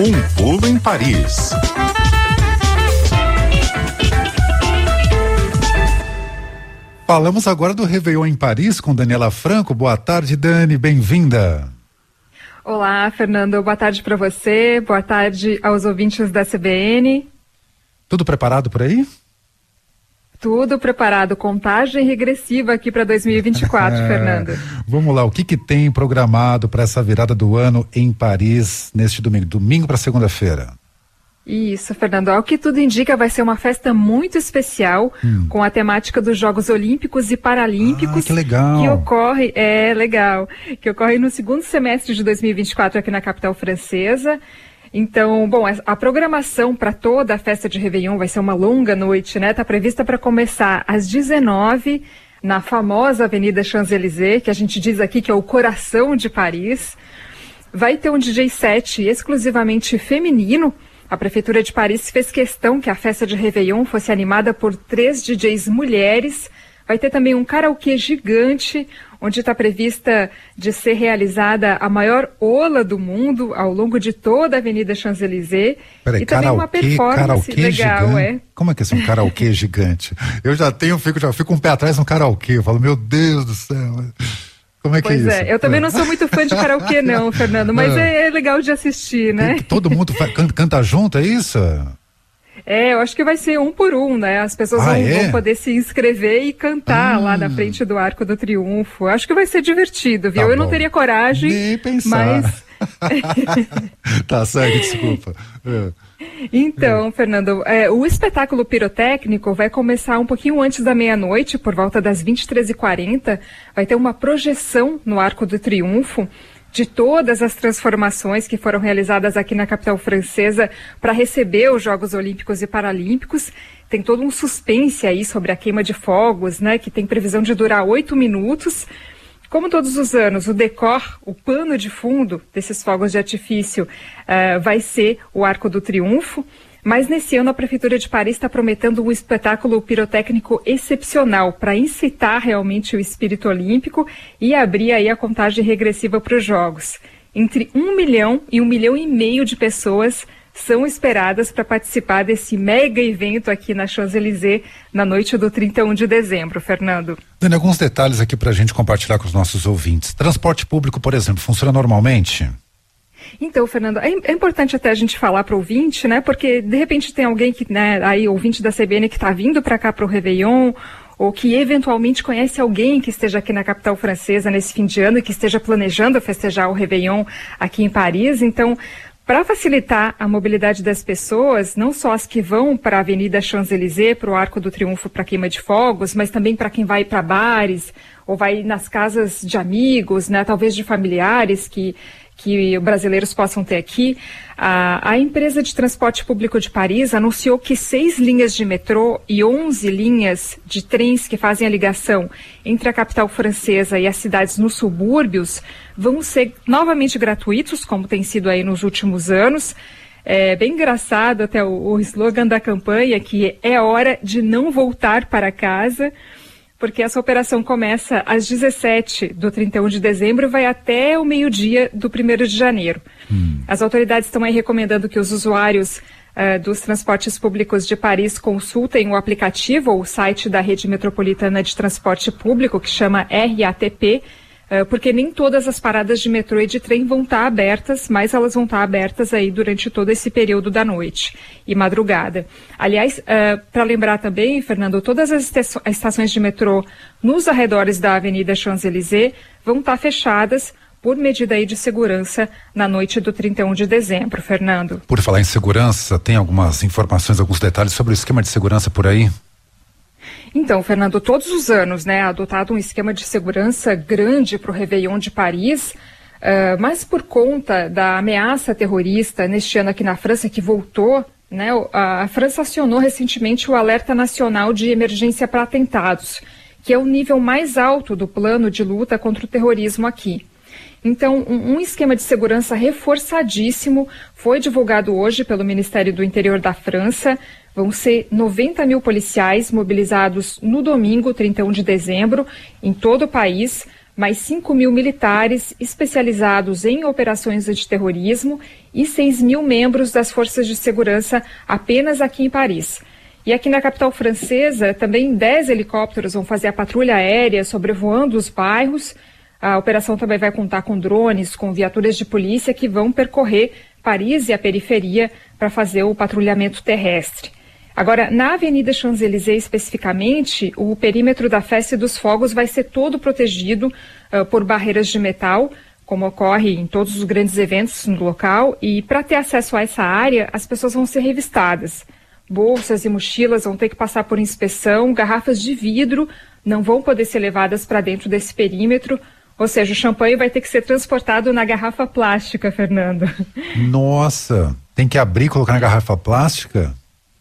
Um pulo em Paris. Falamos agora do Réveillon em Paris com Daniela Franco. Boa tarde, Dani, bem-vinda. Olá, Fernando. Boa tarde para você. Boa tarde aos ouvintes da CBN. Tudo preparado por aí? Tudo preparado, contagem regressiva aqui para 2024, é, Fernando. Vamos lá, o que, que tem programado para essa virada do ano em Paris neste domingo? Domingo para segunda-feira. Isso, Fernando. Ao que tudo indica, vai ser uma festa muito especial hum. com a temática dos Jogos Olímpicos e Paralímpicos. Ah, que legal. Que ocorre, é legal, que ocorre no segundo semestre de 2024 aqui na capital francesa. Então, bom, a programação para toda a festa de Réveillon vai ser uma longa noite, né? Está prevista para começar às 19 na famosa Avenida Champs-Élysées, que a gente diz aqui que é o coração de Paris. Vai ter um DJ set exclusivamente feminino a Prefeitura de Paris fez questão que a festa de Réveillon fosse animada por três DJs mulheres. Vai ter também um karaokê gigante, onde está prevista de ser realizada a maior ola do mundo ao longo de toda a Avenida Champs-Élysées. E também uma performance legal, gigante? é. Como é que é um karaokê gigante? Eu já tenho, fico, já fico um pé atrás no karaokê. Eu falo, meu Deus do céu. Como é que pois é isso? É, eu também não sou muito fã de karaokê, não, Fernando, mas é. é, legal de assistir, né? Todo mundo canta junto, é isso? É, eu acho que vai ser um por um, né? As pessoas ah, vão, é? vão, poder se inscrever e cantar ah. lá na frente do Arco do Triunfo. Acho que vai ser divertido, viu? Tá eu não teria coragem, Nem pensar. mas. tá certo, desculpa. É. Então, Fernando, é, o espetáculo pirotécnico vai começar um pouquinho antes da meia-noite, por volta das 23h40. Vai ter uma projeção no Arco do Triunfo de todas as transformações que foram realizadas aqui na capital francesa para receber os Jogos Olímpicos e Paralímpicos. Tem todo um suspense aí sobre a queima de fogos, né, que tem previsão de durar oito minutos. Como todos os anos, o decor, o pano de fundo desses fogos de artifício uh, vai ser o Arco do Triunfo, mas nesse ano a Prefeitura de Paris está prometendo um espetáculo pirotécnico excepcional para incitar realmente o espírito olímpico e abrir aí a contagem regressiva para os Jogos. Entre um milhão e um milhão e meio de pessoas são esperadas para participar desse mega evento aqui na Champs-Élysées na noite do 31 de dezembro, Fernando. Dani, alguns detalhes aqui para a gente compartilhar com os nossos ouvintes. Transporte público, por exemplo, funciona normalmente? Então, Fernando, é, é, importante até a gente falar para o ouvinte, né? Porque de repente tem alguém que, né, aí, ouvinte da CBN que está vindo para cá para o Réveillon, ou que eventualmente conhece alguém que esteja aqui na capital francesa nesse fim de ano e que esteja planejando festejar o Réveillon aqui em Paris. Então, para facilitar a mobilidade das pessoas, não só as que vão para a Avenida Champs-Élysées, para o Arco do Triunfo para queima de fogos, mas também para quem vai para bares ou vai nas casas de amigos, né, talvez de familiares que que brasileiros possam ter aqui. A, a, empresa de transporte público de Paris anunciou que seis linhas de metrô e onze linhas de trens que fazem a ligação entre a capital francesa e as cidades nos subúrbios vão ser novamente gratuitos, como tem sido aí nos últimos anos. É bem engraçado até o, o slogan da campanha, que é hora de não voltar para casa porque essa operação começa às 17 do 31 de dezembro e vai até o meio-dia do 1 de janeiro. Hum. As autoridades estão aí recomendando que os usuários uh, dos transportes públicos de Paris consultem o aplicativo ou o site da rede metropolitana de transporte público, que chama RATP, porque nem todas as paradas de metrô e de trem vão estar abertas, mas elas vão estar abertas aí durante todo esse período da noite e madrugada. Aliás, uh, para lembrar também, Fernando, todas as estações de metrô nos arredores da Avenida Champs-Élysées vão estar fechadas por medida aí de segurança na noite do 31 de dezembro, Fernando. Por falar em segurança, tem algumas informações, alguns detalhes sobre o esquema de segurança por aí? Então, Fernando, todos os anos, né, adotado um esquema de segurança grande para o Réveillon de Paris, uh, mas por conta da ameaça terrorista neste ano aqui na França, que voltou, né, a, França acionou recentemente o Alerta Nacional de Emergência para Atentados, que é o nível mais alto do plano de luta contra o terrorismo aqui. Então, um, esquema de segurança reforçadíssimo foi divulgado hoje pelo Ministério do Interior da França. Vão ser 90 mil policiais mobilizados no domingo, 31 de dezembro, em todo o país, mais 5 mil militares especializados em operações antiterrorismo e 6 mil membros das forças de segurança apenas aqui em Paris. E aqui na capital francesa, também 10 helicópteros vão fazer a patrulha aérea sobrevoando os bairros. A operação também vai contar com drones, com viaturas de polícia que vão percorrer Paris e a periferia para fazer o patrulhamento terrestre. Agora, na Avenida Champs-Élysées especificamente, o perímetro da festa dos fogos vai ser todo protegido uh, por barreiras de metal, como ocorre em todos os grandes eventos no local, e para ter acesso a essa área, as pessoas vão ser revistadas. Bolsas e mochilas vão ter que passar por inspeção, garrafas de vidro não vão poder ser levadas para dentro desse perímetro, ou seja, o champanhe vai ter que ser transportado na garrafa plástica, Fernando. Nossa, tem que abrir e colocar na garrafa plástica?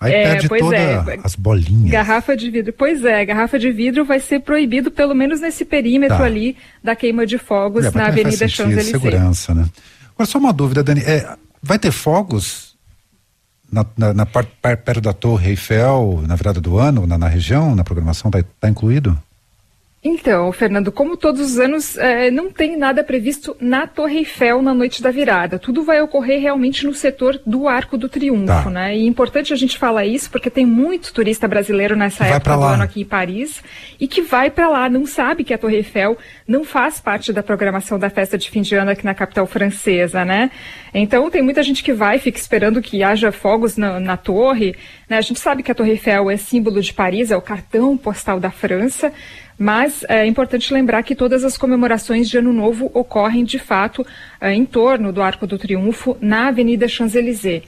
Aí é, perde todas é. as bolinhas. Garrafa de vidro. Pois é, garrafa de vidro vai ser proibido pelo menos nesse perímetro tá. ali da queima de fogos é, na Avenida Champs-Élysées. segurança, né? Agora só uma dúvida, Dani, é, vai ter fogos na, na, na parte perto da Torre Eiffel na virada do ano, na, na região, na programação, está tá incluído? Então, Fernando, como todos os anos, é, não tem nada previsto na Torre Eiffel na noite da virada. Tudo vai ocorrer realmente no setor do Arco do Triunfo, tá. né? E é importante a gente falar isso porque tem muito turista brasileiro nessa vai época do ano aqui em Paris e que vai para lá, não sabe que a Torre Eiffel não faz parte da programação da festa de fim de ano aqui na capital francesa, né? Então tem muita gente que vai, fica esperando que haja fogos na, na torre. Né? A gente sabe que a Torre Eiffel é símbolo de Paris, é o cartão postal da França. Mas é importante lembrar que todas as comemorações de Ano Novo ocorrem, de fato, é, em torno do Arco do Triunfo, na Avenida Champs-Élysées.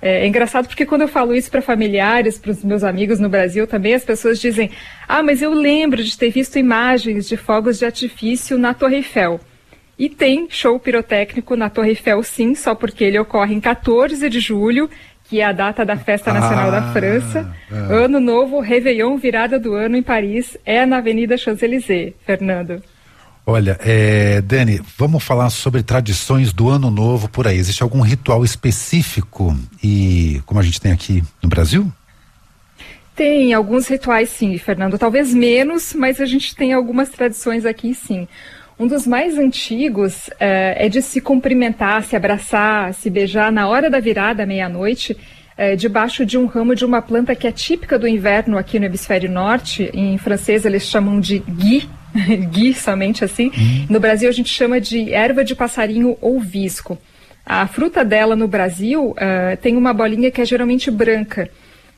É, é, engraçado porque quando eu falo isso para familiares, para os meus amigos no Brasil também, as pessoas dizem: Ah, mas eu lembro de ter visto imagens de fogos de artifício na Torre Eiffel. E tem show pirotécnico na Torre Eiffel, sim, só porque ele ocorre em 14 de julho que é a data da Festa Nacional ah, da França. É. Ano Novo, Réveillon, virada do ano em Paris, é na Avenida Champs-Élysées, Fernando. Olha, é, Dani, vamos falar sobre tradições do Ano Novo por aí. Existe algum ritual específico e como a gente tem aqui no Brasil? Tem alguns rituais, sim, Fernando. Talvez menos, mas a gente tem algumas tradições aqui, sim. Um dos mais antigos é, é de se cumprimentar, se abraçar, se beijar na hora da virada, meia-noite, é, debaixo de um ramo de uma planta que é típica do inverno aqui no hemisfério norte. Em francês eles chamam de gui, gui somente assim. Uhum. No Brasil a gente chama de erva de passarinho ou visco. A fruta dela no Brasil uh, tem uma bolinha que é geralmente branca.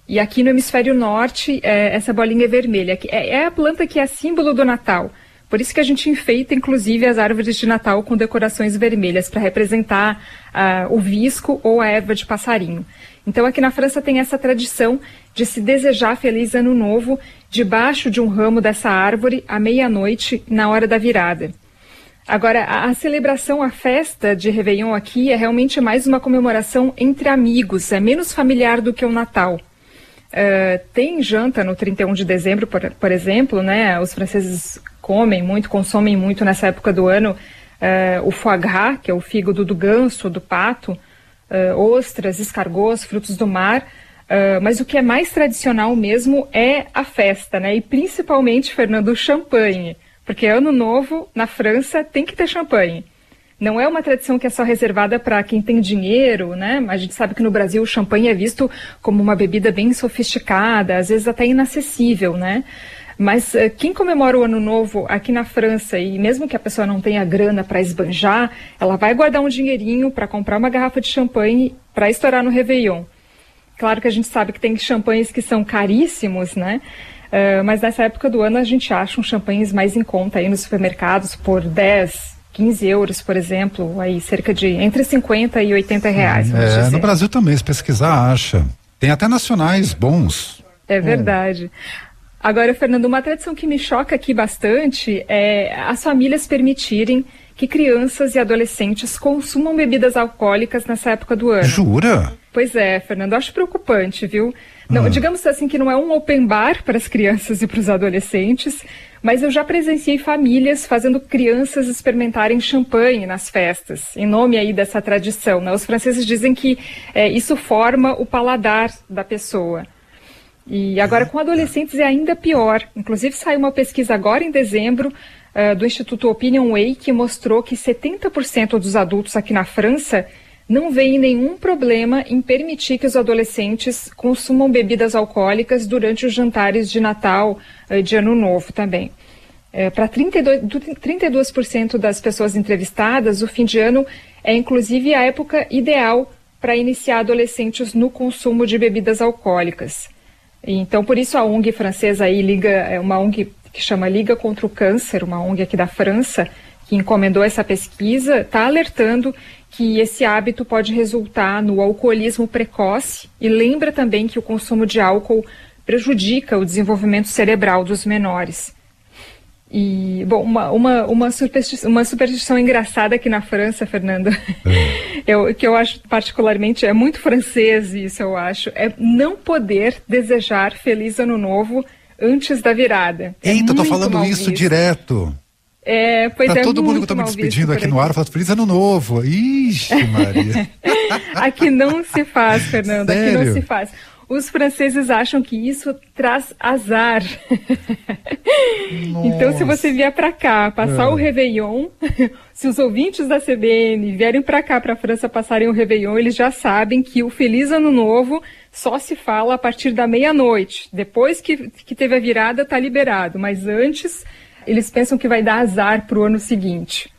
E aqui no hemisfério norte, essa bolinha é vermelha. É, é a planta que é símbolo do Natal. Por isso que a gente enfeita, inclusive, as árvores de Natal com decorações vermelhas para representar uh, o visco ou a erva de passarinho. Então, aqui na França tem essa tradição de se desejar feliz ano novo debaixo de um ramo dessa árvore à meia-noite, na hora da virada. Agora, a, a, celebração, a festa de Réveillon aqui é realmente mais uma comemoração entre amigos, é menos familiar do que o Natal. Uh, tem janta no 31 de dezembro, por, por exemplo, né? Os franceses comem muito, consomem muito nessa época do ano uh, o foie gras, que é o fígado do ganso, do pato, uh, ostras, escargots, frutos do mar. Mas o que é mais tradicional mesmo é a festa, né? E principalmente, Fernando, o champanhe. Porque ano novo, na França, tem que ter champanhe. Não é uma tradição que é só reservada para quem tem dinheiro, né? A gente sabe que no Brasil o champanhe é visto como uma bebida bem sofisticada, às vezes até inacessível, né? Mas uh, quem comemora o Ano Novo aqui na França, e mesmo que a pessoa não tenha grana para esbanjar, ela vai guardar um dinheirinho para comprar uma garrafa de champanhe para estourar no Réveillon. Claro que a gente sabe que tem champanhes que são caríssimos, né? Uh, mas nessa época do ano a gente acha uns champanhes mais em conta aí nos supermercados por 10, 15 euros, por exemplo, aí cerca de entre 50 e 80 reais. É, no Brasil também, se pesquisar, acha. Tem até nacionais bons. É verdade. Agora, Fernando, uma tradição que me choca aqui bastante é as famílias permitirem que crianças e adolescentes consumam bebidas alcoólicas nessa época do ano. Jura? Pois é, Fernando, acho preocupante, viu? Não, ah. Digamos assim que não é um open bar para as crianças e para os adolescentes, mas eu já presenciei famílias fazendo crianças experimentarem champanhe nas festas, em nome aí dessa tradição. Né? Os franceses dizem que é, isso forma o paladar da pessoa. E agora com adolescentes é ainda pior. Inclusive saiu uma pesquisa agora em dezembro uh, do Instituto Opinion Way que mostrou que 70% dos adultos aqui na França não veem nenhum problema em permitir que os adolescentes consumam bebidas alcoólicas durante os jantares de Natal, uh, de Ano Novo também. É, Para 32%, 32 das pessoas entrevistadas, o fim de ano é inclusive a época ideal para iniciar adolescentes no consumo de bebidas alcoólicas. Então, por isso a ONG francesa aí liga, é uma ONG que chama Liga contra o Câncer, uma ONG aqui da França, que encomendou essa pesquisa, está alertando que esse hábito pode resultar no alcoolismo precoce e lembra também que o consumo de álcool prejudica o desenvolvimento cerebral dos menores. E, bom, uma, uma, uma, superstição, uma superstição engraçada aqui na França, Fernando, é. eu, que eu acho particularmente, é muito francês isso, eu acho, é não poder desejar Feliz Ano Novo antes da virada. É Eita, eu tô falando isso visto. direto. É, pois pra é todo mundo que eu tô me despedindo aqui no ar, falo Feliz Ano Novo. Ixi, Maria. aqui não se faz, Fernando, Sério? aqui não se faz. Os franceses acham que isso traz azar. então, se você vier para cá passar é. o Réveillon, se os ouvintes da CBN vierem para cá, para a França, passarem o Réveillon, eles já sabem que o Feliz Ano Novo só se fala a partir da meia-noite. Depois que, que teve a virada, está liberado. Mas antes, eles pensam que vai dar azar para o ano seguinte.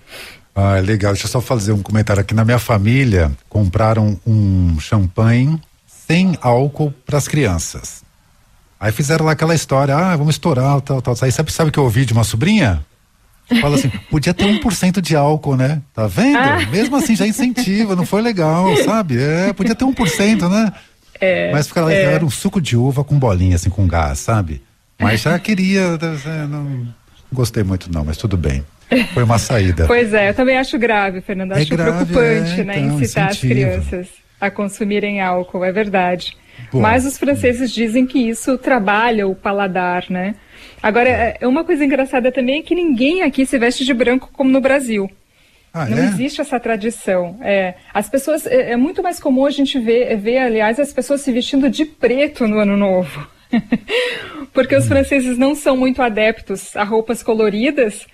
Ah, legal. Deixa eu só fazer um comentário aqui. Na minha família, compraram um champanhe sem álcool para as crianças. Aí fizeram lá aquela história, ah, vamos estourar, tal, tal. Aí sabe, sabe o que eu ouvi de uma sobrinha? Fala assim, podia ter 1% de álcool, né? Tá vendo? Ah. Mesmo assim já incentiva, não foi legal, sabe? É, podia ter 1%, né? É, Mas ficava, é. era um suco de uva com bolinha, assim, com gás, sabe? Mas já queria, não gostei muito não, mas tudo bem. Foi uma saída. Pois é, eu também acho grave, Fernando. Acho é grave, preocupante, é, né, então, incitar incentiva. as crianças a consumirem álcool, é verdade. Bom, Mas os franceses dizem que isso trabalha o paladar, né? Agora, é. é uma coisa engraçada também é que ninguém aqui se veste de branco como no Brasil. Ah, não é? existe essa tradição. É, as pessoas é, é, muito mais comum a gente ver, ver, aliás, as pessoas se vestindo de preto no ano novo, porque os franceses não são muito adeptos a roupas coloridas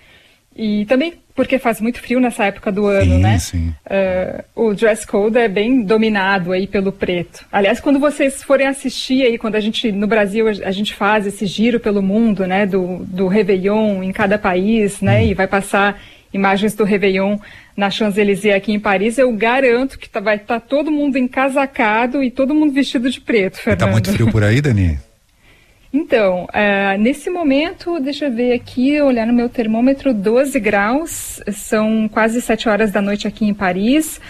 e também porque faz muito frio nessa época do ano, sim, né? Sim. Uh, o dress code é bem dominado aí pelo preto. Aliás, quando vocês forem assistir aí, quando a gente, no Brasil, a gente faz esse giro pelo mundo, né? Do, do Réveillon em cada país, né? Hum. E vai passar imagens do Réveillon na Champs-Élysées aqui em Paris, eu garanto que tá, vai estar tá todo mundo encasacado e todo mundo vestido de preto, Fernando. Tá muito frio por aí, Dani? Então, uh, nesse momento, deixa eu ver aqui, olhar no meu termômetro, 12 graus, são quase 7 horas da noite aqui em Paris.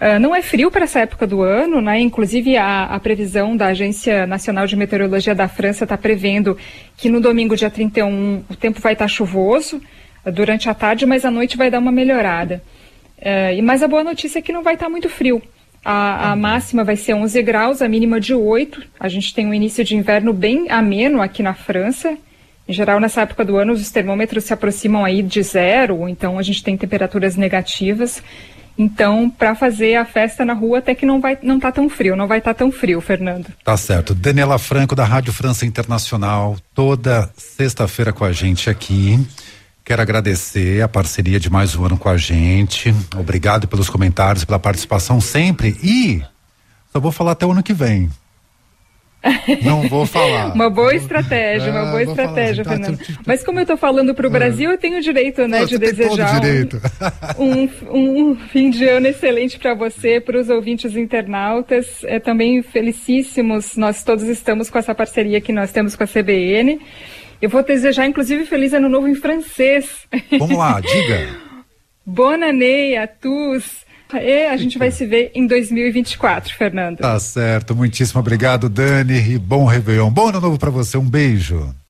Uh, não é frio para essa época do ano, né? Inclusive a, a, previsão da Agência Nacional de Meteorologia da França está prevendo que no domingo, dia 31, o tempo vai estar tá chuvoso uh, durante a tarde, mas à noite vai dar uma melhorada. Uh, mas a boa notícia é que não vai estar tá muito frio. A, a, máxima vai ser 11 graus, a mínima de 8. A gente tem um início de inverno bem ameno aqui na França. Em geral, nessa época do ano, os termômetros se aproximam aí de zero, então a gente tem temperaturas negativas. Então, para fazer a festa na rua, até que não vai, não tá tão frio, não vai estar tá tão frio, Fernando. Tá certo. Daniela Franco da Rádio França Internacional, toda sexta-feira com a gente aqui. Quero agradecer a parceria de mais um ano com a gente. Obrigado pelos comentários, pela participação sempre. E só vou falar até o ano que vem. Não vou falar. uma boa estratégia, uma boa estratégia, falar, Fernando. Tá, Mas como eu estou falando para o é. Brasil, eu tenho o direito, né, de desejar um, um, um, fim de ano excelente para você, para os ouvintes internautas. É, também felicíssimos, nós todos estamos com essa parceria que nós temos com a CBN. Eu vou desejar, inclusive, feliz ano novo em francês. Vamos lá, diga. Bonne année à tous. E a gente vai se ver em 2024, Fernando. Tá certo. Muitíssimo obrigado, Dani, e bom Réveillon. Bom ano novo para você. Um beijo.